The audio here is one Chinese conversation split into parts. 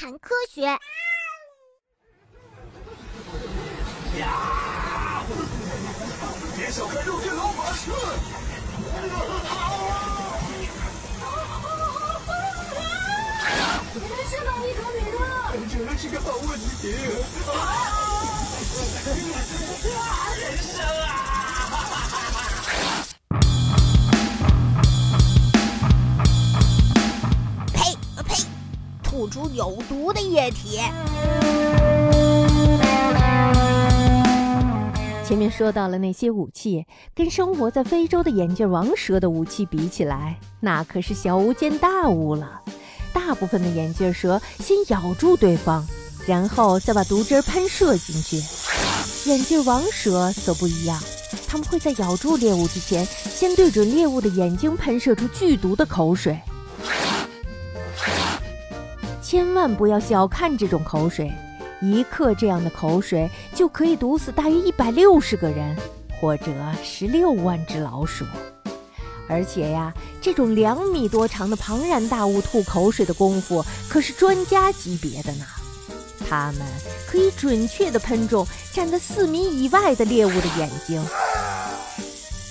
谈科学。呀！别小看肉老马车。是哪一条鱼啊？这是个好问题。人吐出有毒的液体。前面说到了那些武器，跟生活在非洲的眼镜王蛇的武器比起来，那可是小巫见大巫了。大部分的眼镜蛇先咬住对方，然后再把毒汁喷射进去。眼镜王蛇则不一样，他们会在咬住猎物之前，先对准猎物的眼睛喷射出剧毒的口水。千万不要小看这种口水。一克这样的口水就可以毒死大约一百六十个人，或者十六万只老鼠。而且呀，这种两米多长的庞然大物吐口水的功夫可是专家级别的呢。它们可以准确地喷中站在四米以外的猎物的眼睛。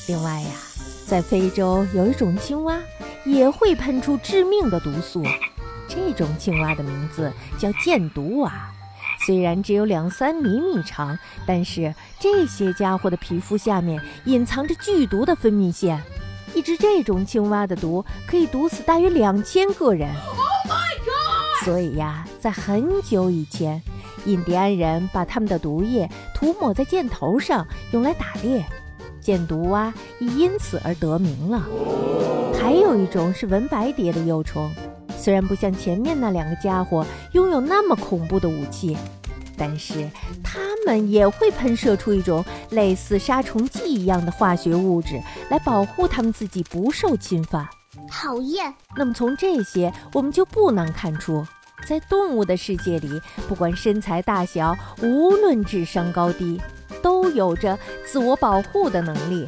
另外呀，在非洲有一种青蛙也会喷出致命的毒素，这种青蛙的名字叫箭毒蛙。虽然只有两三厘米长，但是这些家伙的皮肤下面隐藏着剧毒的分泌腺。一只这种青蛙的毒可以毒死大约两千个人。所以呀，在很久以前，印第安人把他们的毒液涂抹在箭头上，用来打猎。箭毒蛙也因此而得名了。还有一种是纹白蝶的幼虫。虽然不像前面那两个家伙拥有那么恐怖的武器，但是他们也会喷射出一种类似杀虫剂一样的化学物质来保护他们自己不受侵犯。讨厌。那么从这些，我们就不难看出，在动物的世界里，不管身材大小，无论智商高低，都有着自我保护的能力。